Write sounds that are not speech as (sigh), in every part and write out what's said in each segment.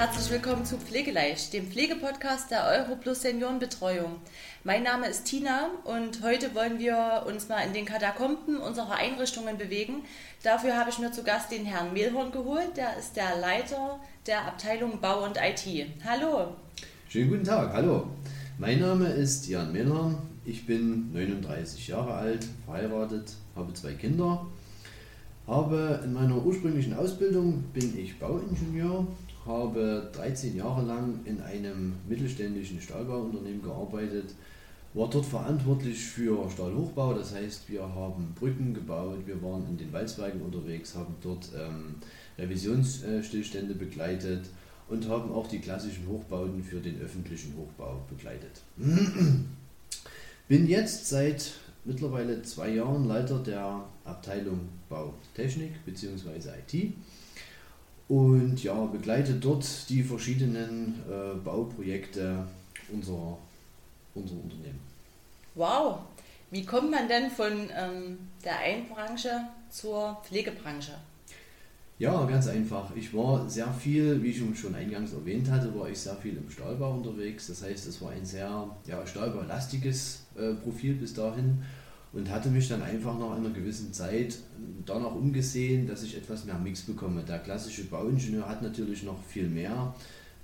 herzlich willkommen zu Pflegeleicht, dem Pflegepodcast der Europlus Seniorenbetreuung. Mein Name ist Tina und heute wollen wir uns mal in den Katakomben unserer Einrichtungen bewegen. Dafür habe ich mir zu Gast den Herrn Mehlhorn geholt, der ist der Leiter der Abteilung Bau und IT. Hallo. Schönen guten Tag, hallo. Mein Name ist Jan Mehlhorn, ich bin 39 Jahre alt, verheiratet, habe zwei Kinder. Habe in meiner ursprünglichen Ausbildung bin ich Bauingenieur habe 13 Jahre lang in einem mittelständischen Stahlbauunternehmen gearbeitet, war dort verantwortlich für Stahlhochbau, das heißt wir haben Brücken gebaut, wir waren in den Walzwerken unterwegs, haben dort ähm, Revisionsstillstände begleitet und haben auch die klassischen Hochbauten für den öffentlichen Hochbau begleitet. (clears throat) Bin jetzt seit mittlerweile zwei Jahren Leiter der Abteilung Bautechnik bzw. IT und ja, begleitet dort die verschiedenen äh, Bauprojekte unserer, unserer Unternehmen. Wow, wie kommt man denn von ähm, der einen Branche zur Pflegebranche? Ja, ganz einfach. Ich war sehr viel, wie ich schon eingangs erwähnt hatte, war ich sehr viel im Stahlbau unterwegs. Das heißt, es war ein sehr ja, stahlbaulastiges äh, Profil bis dahin und hatte mich dann einfach nach einer gewissen Zeit danach umgesehen, dass ich etwas mehr Mix bekomme. Der klassische Bauingenieur hat natürlich noch viel mehr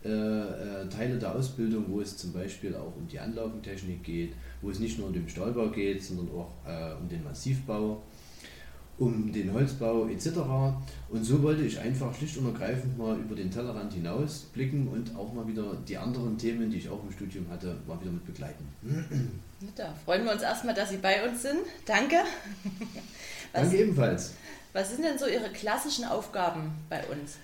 äh, äh, Teile der Ausbildung, wo es zum Beispiel auch um die Anlagentechnik geht, wo es nicht nur um den Stahlbau geht, sondern auch äh, um den Massivbau um den Holzbau etc. Und so wollte ich einfach schlicht und ergreifend mal über den Tellerrand hinaus blicken und auch mal wieder die anderen Themen, die ich auch im Studium hatte, mal wieder mit begleiten. Da freuen wir uns erstmal, dass Sie bei uns sind. Danke. (laughs) Was, Danke ebenfalls. Was sind denn so Ihre klassischen Aufgaben bei uns?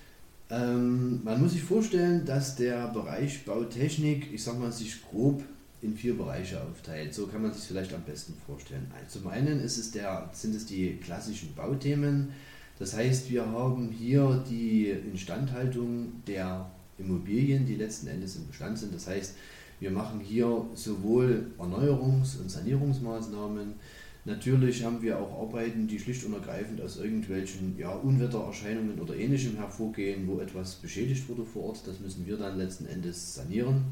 Ähm, man muss sich vorstellen, dass der Bereich Bautechnik, ich sag mal, sich grob in vier Bereiche aufteilt. So kann man sich vielleicht am besten vorstellen. Also zum einen ist es der, sind es die klassischen Bauthemen. Das heißt, wir haben hier die Instandhaltung der Immobilien, die letzten Endes im Bestand sind. Das heißt, wir machen hier sowohl Erneuerungs- und Sanierungsmaßnahmen. Natürlich haben wir auch Arbeiten, die schlicht und ergreifend aus irgendwelchen ja, Unwettererscheinungen oder ähnlichem hervorgehen, wo etwas beschädigt wurde vor Ort. Das müssen wir dann letzten Endes sanieren.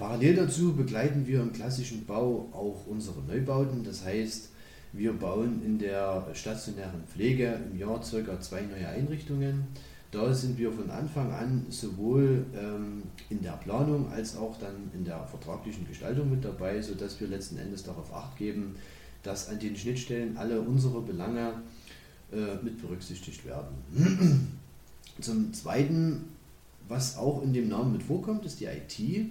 Parallel dazu begleiten wir im klassischen Bau auch unsere Neubauten. Das heißt, wir bauen in der stationären Pflege im Jahr ca. zwei neue Einrichtungen. Da sind wir von Anfang an sowohl ähm, in der Planung als auch dann in der vertraglichen Gestaltung mit dabei, sodass wir letzten Endes darauf acht geben, dass an den Schnittstellen alle unsere Belange äh, mit berücksichtigt werden. (clears throat) Zum Zweiten, was auch in dem Namen mit vorkommt, ist die IT.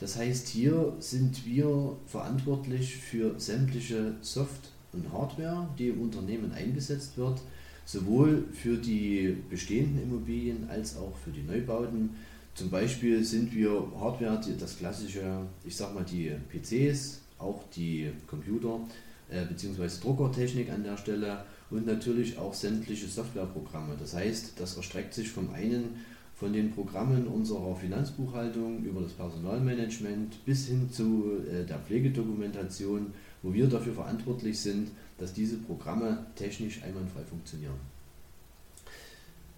Das heißt, hier sind wir verantwortlich für sämtliche Soft- und Hardware, die im Unternehmen eingesetzt wird, sowohl für die bestehenden Immobilien als auch für die Neubauten. Zum Beispiel sind wir Hardware, das klassische, ich sag mal die PCs, auch die Computer äh, bzw. Druckertechnik an der Stelle und natürlich auch sämtliche Softwareprogramme. Das heißt, das erstreckt sich vom einen von den Programmen unserer Finanzbuchhaltung über das Personalmanagement bis hin zu äh, der Pflegedokumentation, wo wir dafür verantwortlich sind, dass diese Programme technisch einwandfrei funktionieren.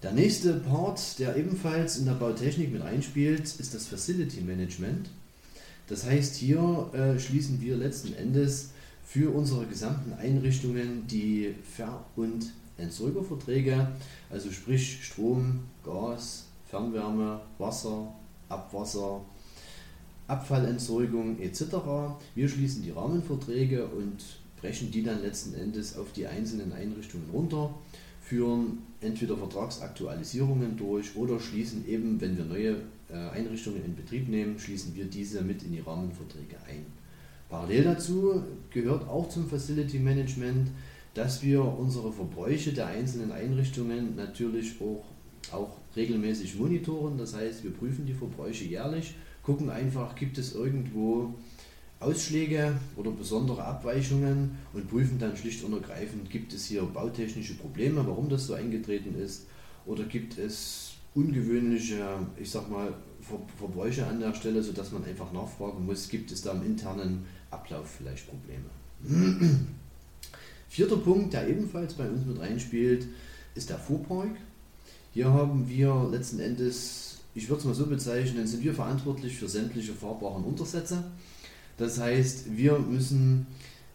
Der nächste Part, der ebenfalls in der Bautechnik mit einspielt, ist das Facility Management. Das heißt, hier äh, schließen wir letzten Endes für unsere gesamten Einrichtungen die Ver- und Entsorgerverträge, also sprich Strom, Gas, Fernwärme, Wasser, Abwasser, Abfallentsorgung etc. Wir schließen die Rahmenverträge und brechen die dann letzten Endes auf die einzelnen Einrichtungen runter, führen entweder Vertragsaktualisierungen durch oder schließen eben, wenn wir neue äh, Einrichtungen in Betrieb nehmen, schließen wir diese mit in die Rahmenverträge ein. Parallel dazu gehört auch zum Facility Management, dass wir unsere Verbräuche der einzelnen Einrichtungen natürlich auch, auch regelmäßig monitoren. Das heißt, wir prüfen die Verbräuche jährlich, gucken einfach, gibt es irgendwo Ausschläge oder besondere Abweichungen und prüfen dann schlicht und ergreifend, gibt es hier bautechnische Probleme, warum das so eingetreten ist, oder gibt es ungewöhnliche, ich sag mal, Verbräuche an der Stelle, sodass man einfach nachfragen muss, gibt es da im internen Ablauf vielleicht Probleme. (clears throat) Vierter Punkt, der ebenfalls bei uns mit reinspielt, ist der Fuhrpark. Hier haben wir letzten Endes ich würde es mal so bezeichnen, sind wir verantwortlich für sämtliche fahrbaren Untersätze. Das heißt, wir müssen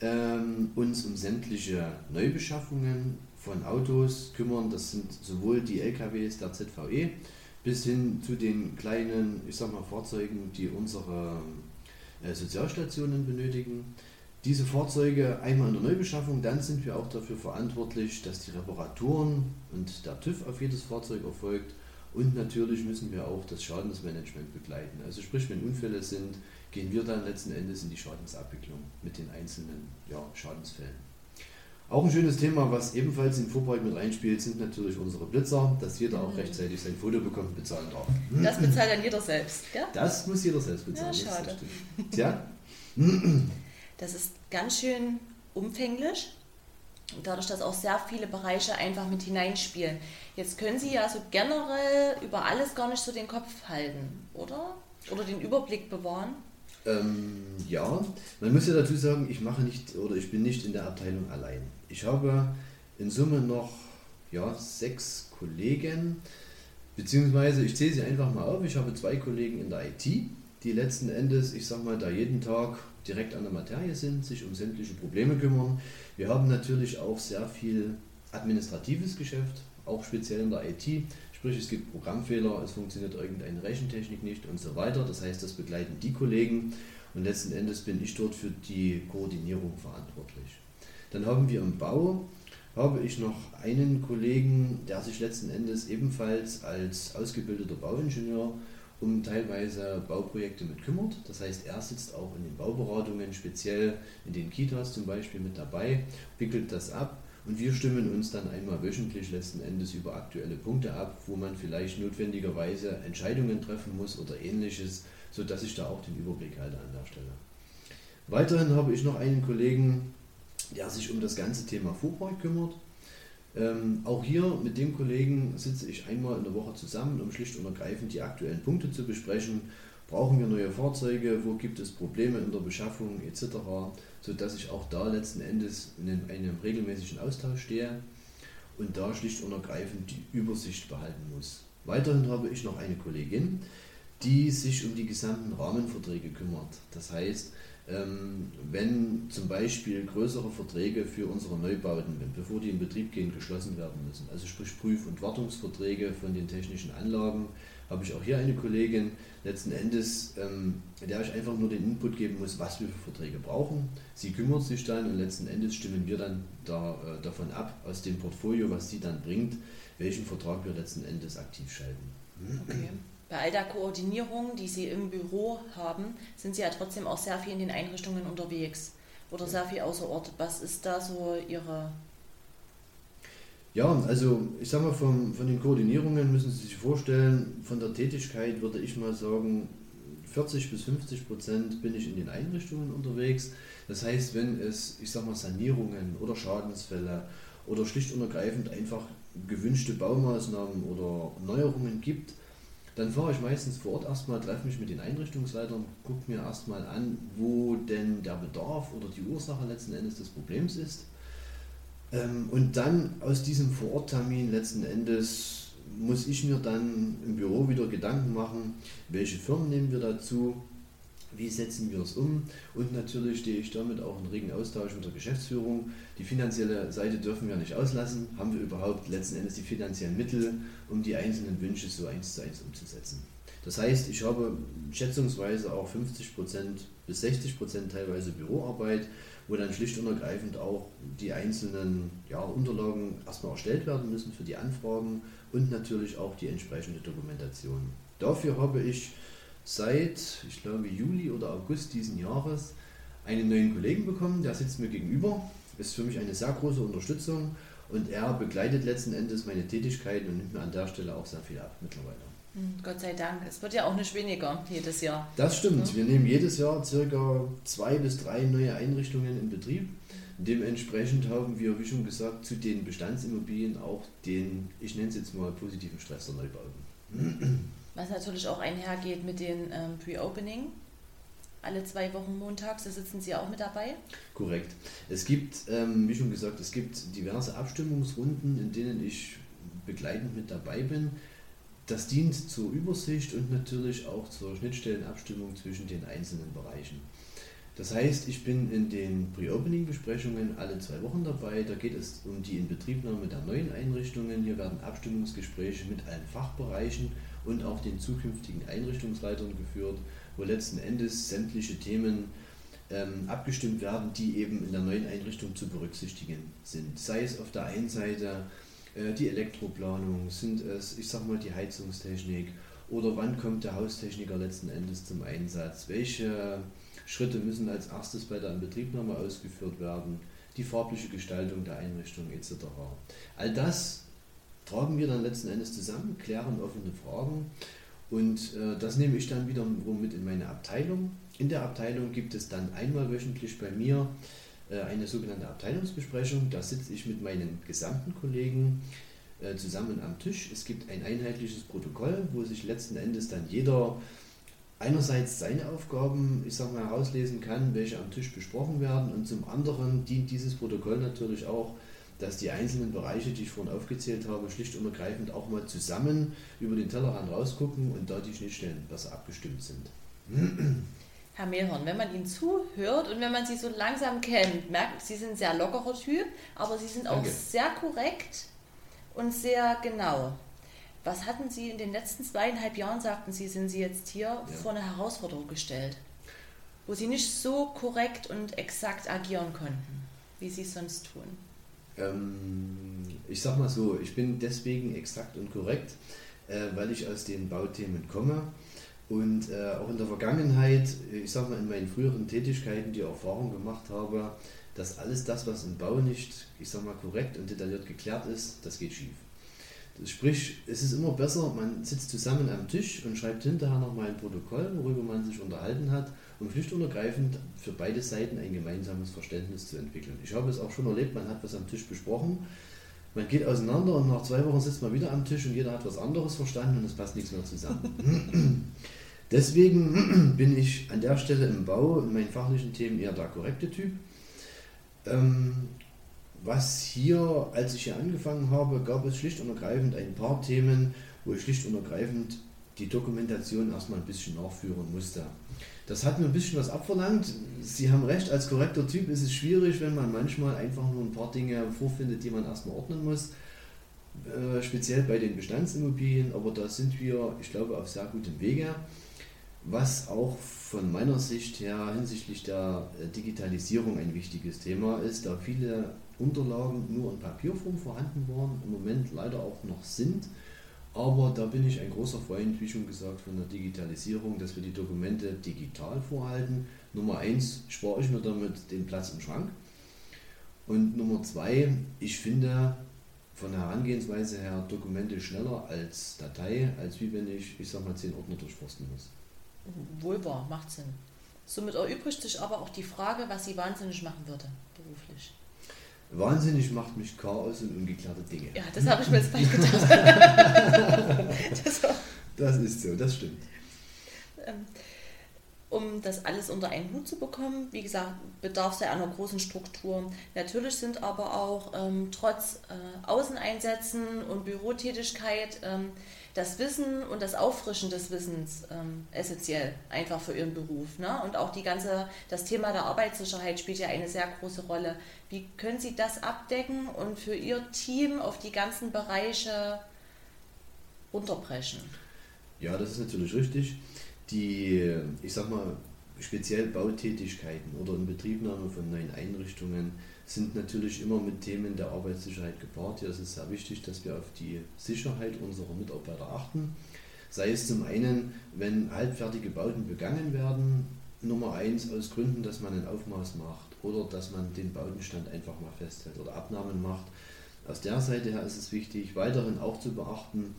ähm, uns um sämtliche Neubeschaffungen von Autos kümmern. Das sind sowohl die LKWs der ZVE bis hin zu den kleinen, ich sag mal, Fahrzeugen, die unsere äh, Sozialstationen benötigen. Diese Fahrzeuge einmal in der Neubeschaffung, dann sind wir auch dafür verantwortlich, dass die Reparaturen und der TÜV auf jedes Fahrzeug erfolgt. Und natürlich müssen wir auch das Schadensmanagement begleiten. Also sprich, wenn Unfälle sind, gehen wir dann letzten Endes in die Schadensabwicklung mit den einzelnen ja, Schadensfällen. Auch ein schönes Thema, was ebenfalls in Vorbereitung mit reinspielt, sind natürlich unsere Blitzer, dass jeder auch mhm. rechtzeitig sein Foto bekommt und bezahlen darf. Das bezahlt dann jeder selbst, gell? Das muss jeder selbst bezahlen. Ja, schade. Tja. (laughs) Das ist ganz schön umfänglich. Dadurch, dass auch sehr viele Bereiche einfach mit hineinspielen. Jetzt können Sie ja so generell über alles gar nicht so den Kopf halten, oder? Oder den Überblick bewahren. Ähm, ja, man muss ja dazu sagen, ich mache nicht oder ich bin nicht in der Abteilung allein. Ich habe in Summe noch ja, sechs Kollegen, beziehungsweise ich zähle sie einfach mal auf. Ich habe zwei Kollegen in der IT, die letzten Endes, ich sag mal, da jeden Tag direkt an der Materie sind, sich um sämtliche Probleme kümmern. Wir haben natürlich auch sehr viel administratives Geschäft, auch speziell in der IT. Sprich, es gibt Programmfehler, es funktioniert irgendeine Rechentechnik nicht und so weiter. Das heißt, das begleiten die Kollegen und letzten Endes bin ich dort für die Koordinierung verantwortlich. Dann haben wir im Bau, habe ich noch einen Kollegen, der sich letzten Endes ebenfalls als ausgebildeter Bauingenieur um teilweise Bauprojekte mit kümmert. Das heißt, er sitzt auch in den Bauberatungen, speziell in den Kitas zum Beispiel mit dabei, wickelt das ab und wir stimmen uns dann einmal wöchentlich letzten Endes über aktuelle Punkte ab, wo man vielleicht notwendigerweise Entscheidungen treffen muss oder ähnliches, sodass ich da auch den Überblick halte an der Stelle. Weiterhin habe ich noch einen Kollegen, der sich um das ganze Thema Fuhrpark kümmert. Ähm, auch hier mit dem Kollegen sitze ich einmal in der Woche zusammen, um schlicht und ergreifend die aktuellen Punkte zu besprechen. Brauchen wir neue Fahrzeuge? Wo gibt es Probleme in der Beschaffung etc.? sodass ich auch da letzten Endes in einem regelmäßigen Austausch stehe und da schlicht und ergreifend die Übersicht behalten muss. Weiterhin habe ich noch eine Kollegin, die sich um die gesamten Rahmenverträge kümmert. Das heißt, wenn zum Beispiel größere Verträge für unsere Neubauten, bevor die in Betrieb gehen, geschlossen werden müssen, also sprich Prüf- und Wartungsverträge von den technischen Anlagen, habe ich auch hier eine Kollegin, letzten Endes, ähm, der ich einfach nur den Input geben muss, was wir für Verträge brauchen. Sie kümmert sich dann und letzten Endes stimmen wir dann da, äh, davon ab, aus dem Portfolio, was sie dann bringt, welchen Vertrag wir letzten Endes aktiv schalten. Okay. Bei all der Koordinierung, die Sie im Büro haben, sind Sie ja trotzdem auch sehr viel in den Einrichtungen unterwegs oder sehr viel außer Ort. Was ist da so Ihre ja, also ich sag mal, von, von den Koordinierungen müssen Sie sich vorstellen, von der Tätigkeit würde ich mal sagen, 40 bis 50 Prozent bin ich in den Einrichtungen unterwegs. Das heißt, wenn es, ich sag mal, Sanierungen oder Schadensfälle oder schlicht und ergreifend einfach gewünschte Baumaßnahmen oder Neuerungen gibt, dann fahre ich meistens vor Ort erstmal, treffe mich mit den Einrichtungsleitern, gucke mir erstmal an, wo denn der Bedarf oder die Ursache letzten Endes des Problems ist. Ähm, und dann aus diesem Vororttermin letzten Endes muss ich mir dann im Büro wieder Gedanken machen, welche Firmen nehmen wir dazu, wie setzen wir es um und natürlich stehe ich damit auch in regen Austausch mit der Geschäftsführung. Die finanzielle Seite dürfen wir nicht auslassen. Haben wir überhaupt letzten Endes die finanziellen Mittel, um die einzelnen Wünsche so eins zu eins umzusetzen? Das heißt, ich habe schätzungsweise auch 50% bis 60% teilweise Büroarbeit wo dann schlicht und ergreifend auch die einzelnen ja, Unterlagen erstmal erstellt werden müssen für die Anfragen und natürlich auch die entsprechende Dokumentation. Dafür habe ich seit, ich glaube, Juli oder August diesen Jahres einen neuen Kollegen bekommen, der sitzt mir gegenüber, ist für mich eine sehr große Unterstützung und er begleitet letzten Endes meine Tätigkeiten und nimmt mir an der Stelle auch sehr viel ab mittlerweile. Hm, Gott sei Dank. Es wird ja auch nicht weniger jedes Jahr. Das stimmt. Wir nehmen jedes Jahr circa zwei bis drei neue Einrichtungen in Betrieb. Dementsprechend haben wir, wie schon gesagt, zu den Bestandsimmobilien auch den, ich nenne es jetzt mal, positiven Stress der Neubauten. Was natürlich auch einhergeht mit den ähm, Pre-Opening. Alle zwei Wochen montags, da sitzen Sie auch mit dabei? Korrekt. Es gibt, ähm, wie schon gesagt, es gibt diverse Abstimmungsrunden, in denen ich begleitend mit dabei bin das dient zur Übersicht und natürlich auch zur Schnittstellenabstimmung zwischen den einzelnen Bereichen. Das heißt, ich bin in den Pre-Opening-Besprechungen alle zwei Wochen dabei. Da geht es um die Inbetriebnahme der neuen Einrichtungen. Hier werden Abstimmungsgespräche mit allen Fachbereichen und auch den zukünftigen Einrichtungsleitern geführt, wo letzten Endes sämtliche Themen ähm, abgestimmt werden, die eben in der neuen Einrichtung zu berücksichtigen sind. Sei es auf der einen Seite äh, die Elektroplanung, sind es, ich sag mal, die Heizungstechnik oder wann kommt der Haustechniker letzten Endes zum Einsatz, welche Schritte müssen als erstes bei der Inbetriebnahme ausgeführt werden, die farbliche Gestaltung der Einrichtung etc. All das tragen wir dann letzten Endes zusammen, klären offene Fragen und äh, das nehme ich dann wiederum mit in meine Abteilung. In der Abteilung gibt es dann einmal wöchentlich bei mir äh, eine sogenannte Abteilungsbesprechung. Da sitze ich mit meinen gesamten Kollegen äh, zusammen am Tisch. Es gibt ein einheitliches Protokoll, wo sich letzten Endes dann jeder einerseits seine Aufgaben, ich sag mal, herauslesen kann, welche am Tisch besprochen werden und zum anderen dient dieses Protokoll natürlich auch, dass die einzelnen Bereiche, die ich vorhin aufgezählt habe, schlicht und ergreifend auch mal zusammen über den Tellerrand rausgucken und da die Schnittstellen besser abgestimmt sind. Herr Mehlhorn, wenn man Ihnen zuhört und wenn man Sie so langsam kennt, merkt, Sie sind ein sehr lockerer Typ, aber Sie sind auch Danke. sehr korrekt und sehr genau. Was hatten Sie in den letzten zweieinhalb Jahren, sagten Sie, sind Sie jetzt hier ja. vor eine Herausforderung gestellt, wo Sie nicht so korrekt und exakt agieren konnten, wie Sie es sonst tun? Ähm, ich sag mal so, ich bin deswegen exakt und korrekt, äh, weil ich aus den Bauthemen komme und äh, auch in der Vergangenheit, ich sag mal in meinen früheren Tätigkeiten die Erfahrung gemacht habe, dass alles das, was im Bau nicht, ich sag mal, korrekt und detailliert geklärt ist, das geht schief. Sprich, es ist immer besser, man sitzt zusammen am Tisch und schreibt hinterher nochmal ein Protokoll, worüber man sich unterhalten hat, um schlicht für beide Seiten ein gemeinsames Verständnis zu entwickeln. Ich habe es auch schon erlebt, man hat was am Tisch besprochen, man geht auseinander und nach zwei Wochen sitzt man wieder am Tisch und jeder hat was anderes verstanden und es passt nichts mehr zusammen. (clears throat) Deswegen (clears throat) bin ich an der Stelle im Bau in meinen fachlichen Themen eher der korrekte Typ. Ähm, was hier, als ich hier angefangen habe, gab es schlicht und ergreifend ein paar Themen, wo ich schlicht und ergreifend die Dokumentation erstmal ein bisschen nachführen musste. Das hat mir ein bisschen was abverlangt. Sie haben recht, als korrekter Typ ist es schwierig, wenn man manchmal einfach nur ein paar Dinge vorfindet, die man erstmal ordnen muss. Äh, speziell bei den Bestandsimmobilien, aber da sind wir, ich glaube, auf sehr gutem Wege. Was auch von meiner Sicht her hinsichtlich der äh, Digitalisierung ein wichtiges Thema ist, da viele Unterlagen nur in Papierform vorhanden waren, im Moment leider auch noch sind. Aber da bin ich ein großer Freund, wie schon gesagt, von der Digitalisierung, dass wir die Dokumente digital vorhalten. Nummer eins spare ich mir damit den Platz im Schrank. Und Nummer zwei, ich finde von der Herangehensweise her Dokumente schneller als Datei, als wie wenn ich, ich sag mal, zehn Ordner durchforsten muss. Wohl wahr, macht Sinn. Somit erübrigt sich aber auch die Frage, was Sie wahnsinnig machen würde, beruflich. Wahnsinnig macht mich Chaos und ungeklärte Dinge. Ja, das habe ich mir jetzt bald (laughs) gedacht. (laughs) das, das, ist so, das stimmt. Um das alles unter einen Hut zu bekommen, wie gesagt, bedarf es ja einer großen Struktur. Natürlich sind aber auch ähm, trotz äh, Außeneinsätzen und Bürotätigkeit ähm, das Wissen und das Auffrischen des Wissens ähm, essentiell einfach für ihren Beruf. Ne? Und auch die ganze, das Thema der Arbeitssicherheit spielt ja eine sehr große Rolle. Wie können Sie das abdecken und für Ihr Team auf die ganzen Bereiche runterbrechen? Ja, das ist natürlich richtig. Die, ich sag mal, speziell Bautätigkeiten oder Inbetriebnahme von neuen Einrichtungen sind natürlich immer mit Themen der Arbeitssicherheit gepaart. Hier ist es sehr wichtig, dass wir auf die Sicherheit unserer Mitarbeiter achten. Sei es zum einen, wenn halbfertige Bauten begangen werden, Nummer eins aus Gründen, dass man ein Aufmaß macht oder dass man den Bautenstand einfach mal festhält oder Abnahmen macht. Aus der Seite her ist es wichtig, weiterhin auch zu beachten,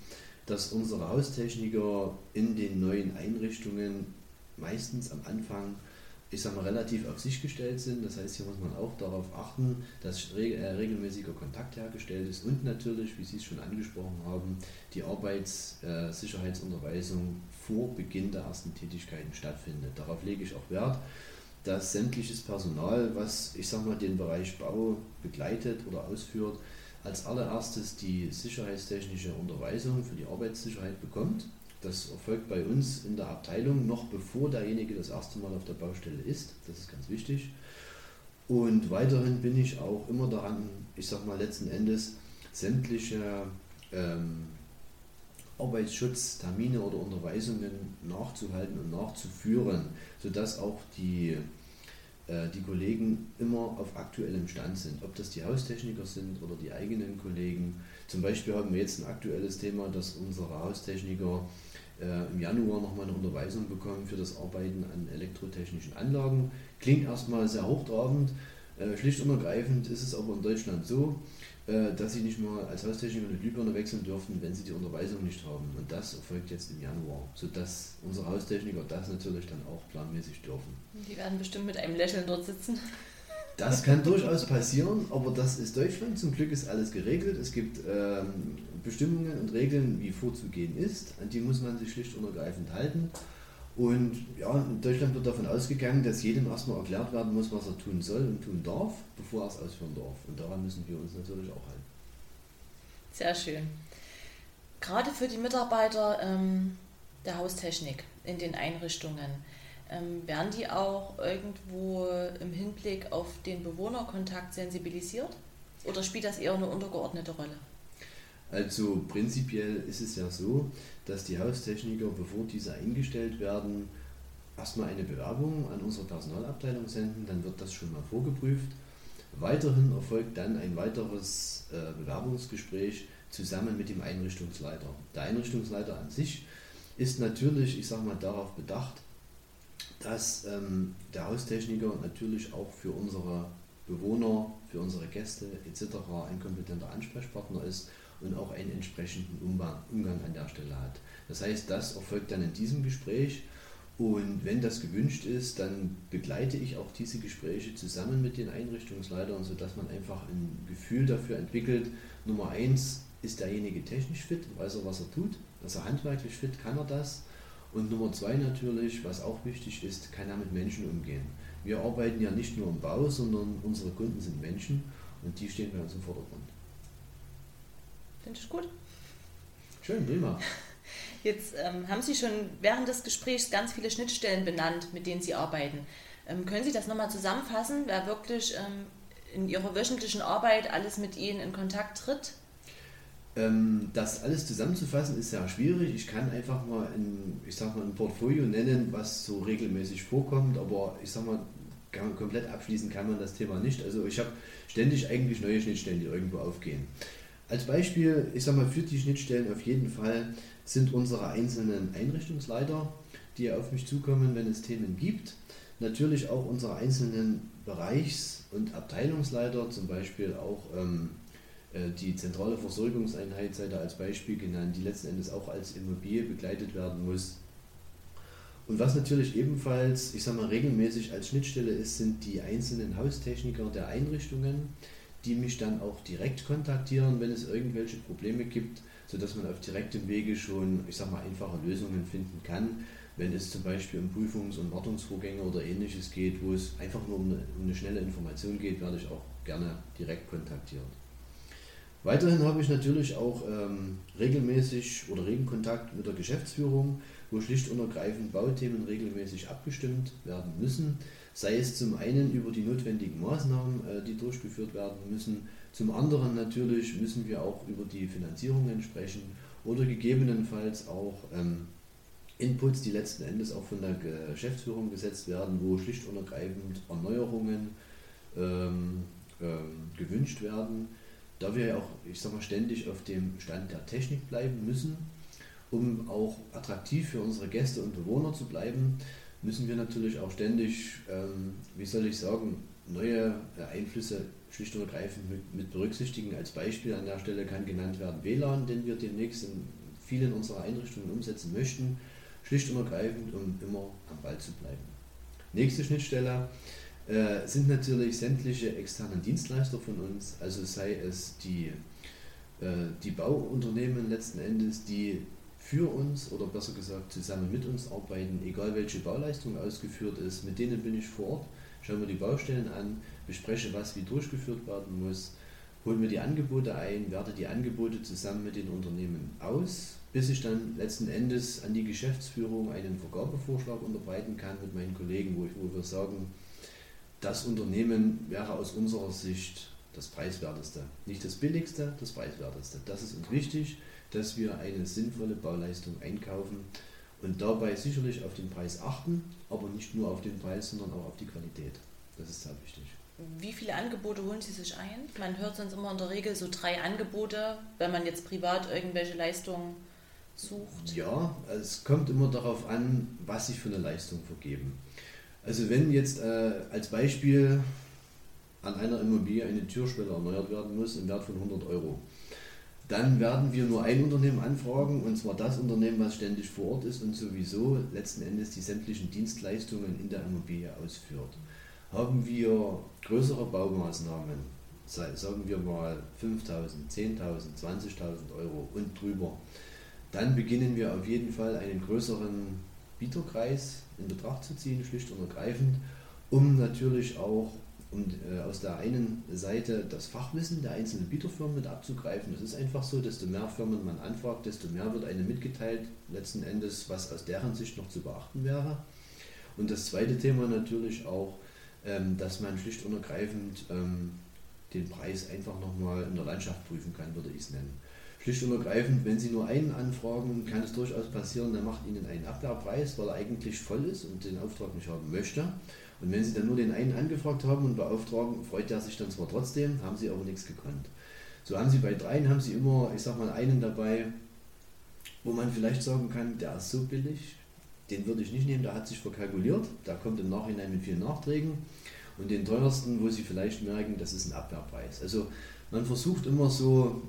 dass unsere Haustechniker in den neuen Einrichtungen meistens am Anfang ich sag mal, relativ auf sich gestellt sind. Das heißt, hier muss man auch darauf achten, dass äh, regelmäßiger Kontakt hergestellt ist und natürlich, wie Sie es schon angesprochen haben, die Arbeitssicherheitsunterweisung äh, vor Beginn der ersten Tätigkeiten stattfindet. Darauf lege ich auch Wert, dass sämtliches Personal, was ich sag mal den Bereich Bau begleitet oder ausführt, als allererstes die sicherheitstechnische Unterweisung für die Arbeitssicherheit bekommt. Das erfolgt bei uns in der Abteilung noch bevor derjenige das erste Mal auf der Baustelle ist. Das ist ganz wichtig. Und weiterhin bin ich auch immer daran, ich sag mal letzten Endes, sämtliche ähm, Arbeitsschutztermine oder Unterweisungen nachzuhalten und nachzuführen, sodass auch die, die Kollegen immer auf aktuellem Stand sind. Ob das die Haustechniker sind oder die eigenen Kollegen. Zum Beispiel haben wir jetzt ein aktuelles Thema, dass unsere Haustechniker äh, im Januar nochmal eine Unterweisung bekommen für das Arbeiten an elektrotechnischen Anlagen. Klingt erstmal sehr hochtrabend, äh, schlicht und ergreifend ist es aber in Deutschland so, äh, dass sie nicht mal als Haustechniker eine Glühbirne wechseln dürfen, wenn sie die Unterweisung nicht haben. Und das erfolgt jetzt im Januar, sodass unsere Haustechniker das natürlich dann auch planmäßig dürfen. Die werden bestimmt mit einem Lächeln dort sitzen. Das kann durchaus passieren, aber das ist Deutschland. Zum Glück ist alles geregelt. Es gibt ähm, Bestimmungen und Regeln, wie vorzugehen ist. An die muss man sich schlicht und ergreifend halten. Und ja, in Deutschland wird davon ausgegangen, dass jedem erstmal erklärt werden muss, was er tun soll und tun darf, bevor er es ausführen darf. Und daran müssen wir uns natürlich auch halten. Sehr schön. Gerade für die Mitarbeiter ähm, der Haustechnik in den Einrichtungen, ähm, werden die auch irgendwo im Hinblick auf den Bewohnerkontakt sensibilisiert? Oder spielt das eher eine untergeordnete Rolle? Also prinzipiell ist es ja so, dass die Haustechniker, bevor diese eingestellt werden, erstmal eine Bewerbung an unsere Personalabteilung senden, dann wird das schon mal vorgeprüft. Weiterhin erfolgt dann ein weiteres äh, Bewerbungsgespräch zusammen mit dem Einrichtungsleiter. Der Einrichtungsleiter an sich ist natürlich, ich sage mal, darauf bedacht, dass ähm, der Haustechniker natürlich auch für unsere Bewohner, für unsere Gäste etc. ein kompetenter Ansprechpartner ist und auch einen entsprechenden Umgang an der Stelle hat. Das heißt, das erfolgt dann in diesem Gespräch und wenn das gewünscht ist, dann begleite ich auch diese Gespräche zusammen mit den Einrichtungsleitern, sodass man einfach ein Gefühl dafür entwickelt. Nummer eins, ist derjenige technisch fit, weiß er, was er tut, ist er handwerklich fit, kann er das. Und Nummer zwei natürlich, was auch wichtig ist, kann er mit Menschen umgehen. Wir arbeiten ja nicht nur im Bau, sondern unsere Kunden sind Menschen und die stehen bei uns im Vordergrund. Finde ich gut. Schön, prima. (laughs) Jetzt ähm, haben Sie schon während des Gesprächs ganz viele Schnittstellen benannt, mit denen Sie arbeiten. Ähm, können Sie das nochmal zusammenfassen, wer wirklich ähm, in Ihrer wöchentlichen Arbeit alles mit Ihnen in Kontakt tritt? Ähm, das alles zusammenzufassen ist sehr schwierig. Ich kann einfach mal ein, ich sag mal ein Portfolio nennen, was so regelmäßig vorkommt, aber ich sag mal, komplett abschließen kann man das Thema nicht. Also ich habe ständig eigentlich neue Schnittstellen, die irgendwo aufgehen. Als Beispiel, ich sage mal, für die Schnittstellen auf jeden Fall sind unsere einzelnen Einrichtungsleiter, die auf mich zukommen, wenn es Themen gibt. Natürlich auch unsere einzelnen Bereichs- und Abteilungsleiter, zum Beispiel auch ähm, äh, die zentrale Versorgungseinheit, sei da als Beispiel genannt, die letzten Endes auch als Immobilie begleitet werden muss. Und was natürlich ebenfalls, ich sage mal, regelmäßig als Schnittstelle ist, sind die einzelnen Haustechniker der Einrichtungen die mich dann auch direkt kontaktieren, wenn es irgendwelche Probleme gibt, sodass man auf direktem Wege schon, ich sag mal, einfache Lösungen finden kann, wenn es zum Beispiel um Prüfungs- und Wartungsvorgänge oder ähnliches geht, wo es einfach nur um eine, um eine schnelle Information geht, werde ich auch gerne direkt kontaktiert. Weiterhin habe ich natürlich auch ähm, regelmäßig oder regen Kontakt mit der Geschäftsführung, wo schlicht und ergreifend Bauthemen regelmäßig abgestimmt werden müssen sei es zum einen über die notwendigen Maßnahmen, äh, die durchgeführt werden müssen, zum anderen natürlich müssen wir auch über die Finanzierungen sprechen oder gegebenenfalls auch ähm, Inputs, die letzten Endes auch von der Geschäftsführung gesetzt werden, wo schlicht und ergreifend Erneuerungen ähm, ähm, gewünscht werden, da wir ja auch, ich sag mal, ständig auf dem Stand der Technik bleiben müssen, um auch attraktiv für unsere Gäste und Bewohner zu bleiben, müssen wir natürlich auch ständig, ähm, wie soll ich sagen, neue Einflüsse schlicht und ergreifend mit, mit, berücksichtigen. Als Beispiel an der Stelle kann genannt werden WLAN, den wir demnächst in vielen unserer Einrichtungen umsetzen möchten, schlicht und ergreifend, um immer am Ball zu bleiben. Nächste Schnittstelle äh, sind natürlich sämtliche externen Dienstleister von uns, also sei es die, äh, die Bauunternehmen letzten Endes, die für uns oder besser gesagt zusammen mit uns arbeiten, egal welche Bauleistung ausgeführt ist. Mit denen bin ich vor Ort, schaue mir die Baustellen an, bespreche, was wie durchgeführt werden muss. holen wir die Angebote ein, werte die Angebote zusammen mit den Unternehmen aus, bis ich dann letzten Endes an die Geschäftsführung einen Vergabevorschlag unterbreiten kann mit meinen Kollegen, wo, ich, wo wir sagen, das Unternehmen wäre aus unserer Sicht das preiswerteste. Nicht das billigste, das preiswerteste. Das ist uns wichtig, dass wir eine sinnvolle Bauleistung einkaufen und dabei sicherlich auf den Preis achten, aber nicht nur auf den Preis, sondern auch auf die Qualität. Das ist sehr wichtig. Wie viele Angebote holen Sie sich ein? Man hört sonst immer in der Regel so drei Angebote, wenn man jetzt privat irgendwelche Leistungen sucht. Ja, es kommt immer darauf an, was Sie für eine Leistung vergeben. Also wenn jetzt äh, als Beispiel an einer Immobilie eine Türschwelle erneuert werden muss im Wert von 100 Euro, dann werden wir nur ein Unternehmen anfragen, und zwar das Unternehmen, was ständig vor Ort ist und sowieso letzten Endes die sämtlichen Dienstleistungen in der Immobilie ausführt. Haben wir größere Baumaßnahmen, sagen wir mal 5.000, 10.000, 20.000 Euro und drüber, dann beginnen wir auf jeden Fall einen größeren Bieterkreis in Betracht zu ziehen, schlicht und ergreifend, um natürlich auch um äh, aus der einen Seite das Fachwissen der einzelnen Bieterfirmen mit abzugreifen. Es ist einfach so, desto mehr Firmen man anfragt, desto mehr wird einem mitgeteilt, letzten Endes, was aus deren Sicht noch zu beachten wäre. Und das zweite Thema natürlich auch, ähm, dass man schlicht und ergreifend ähm, den Preis einfach nochmal in der Landschaft prüfen kann, würde ich es nennen schlicht und ergreifend, wenn Sie nur einen anfragen, kann es durchaus passieren, der macht Ihnen einen Abwehrpreis, weil er eigentlich voll ist und den Auftrag nicht haben möchte. Und wenn Sie dann nur den einen angefragt haben und beauftragen, freut er sich dann zwar trotzdem, haben Sie aber nichts gekonnt. So haben Sie bei dreien, haben Sie immer, ich sag mal, einen dabei, wo man vielleicht sagen kann, der ist so billig, den würde ich nicht nehmen, der hat sich verkalkuliert, der kommt im Nachhinein mit vielen Nachträgen. Und den teuersten, wo Sie vielleicht merken, das ist ein Abwehrpreis. Also man versucht immer so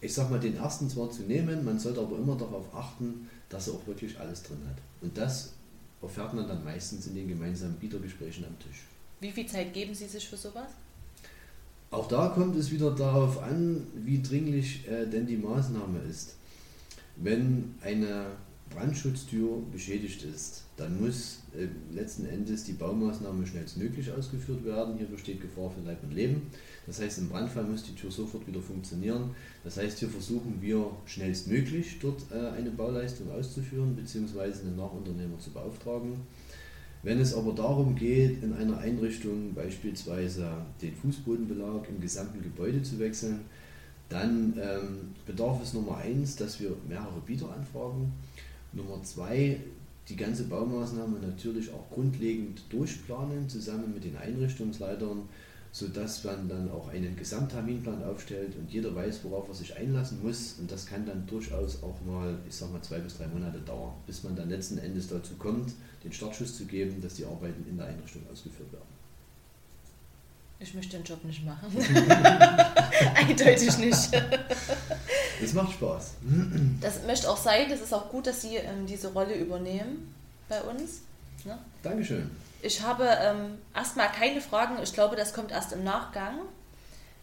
ich sag mal, den ersten zwar zu nehmen, man sollte aber immer darauf achten, dass er auch wirklich alles drin hat. Und das erfährt man dann meistens in den gemeinsamen Bietergesprächen am Tisch. Wie viel Zeit geben Sie sich für sowas? Auch da kommt es wieder darauf an, wie dringlich äh, denn die Maßnahme ist. Wenn eine Brandschutztür beschädigt ist, dann muss äh, letzten Endes die Baumaßnahme schnellstmöglich ausgeführt werden. Hier besteht Gefahr für Leib und Leben. Das heißt, im Brandfall muss die Tür sofort wieder funktionieren. Das heißt, hier versuchen wir schnellstmöglich dort äh, eine Bauleistung auszuführen bzw. einen Nachunternehmer zu beauftragen. Wenn es aber darum geht, in einer Einrichtung beispielsweise den Fußbodenbelag im gesamten Gebäude zu wechseln, dann ähm, bedarf es Nummer eins, dass wir mehrere Bieter anfragen. Nummer zwei, die ganze Baumaßnahme natürlich auch grundlegend durchplanen, zusammen mit den Einrichtungsleitern, sodass man dann auch einen Gesamtterminplan aufstellt und jeder weiß, worauf er sich einlassen muss. Und das kann dann durchaus auch mal, ich sag mal, zwei bis drei Monate dauern, bis man dann letzten Endes dazu kommt, den Startschuss zu geben, dass die Arbeiten in der Einrichtung ausgeführt werden. Ich möchte den Job nicht machen. (laughs) (laughs) Eindeutig nicht. (laughs) Das macht Spaß. Das möchte auch sein. Das ist auch gut, dass Sie ähm, diese Rolle übernehmen bei uns. Ne? Dankeschön. Ich habe ähm, erstmal keine Fragen. Ich glaube, das kommt erst im Nachgang.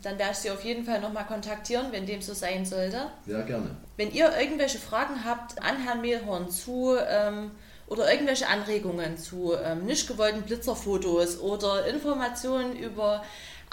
Dann werde ich Sie auf jeden Fall nochmal kontaktieren, wenn dem so sein sollte. Sehr gerne. Wenn ihr irgendwelche Fragen habt an Herrn Mehlhorn zu ähm, oder irgendwelche Anregungen zu ähm, nicht gewollten Blitzerfotos oder Informationen über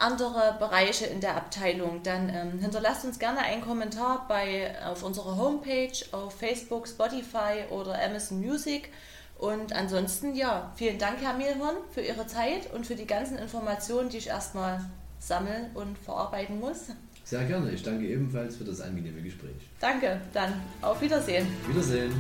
andere Bereiche in der Abteilung, dann ähm, hinterlasst uns gerne einen Kommentar bei, auf unserer Homepage, auf Facebook, Spotify oder Amazon Music. Und ansonsten, ja, vielen Dank, Herr Mehlhorn, für Ihre Zeit und für die ganzen Informationen, die ich erstmal sammeln und verarbeiten muss. Sehr gerne. Ich danke ebenfalls für das angenehme Gespräch. Danke. Dann auf Wiedersehen. Wiedersehen.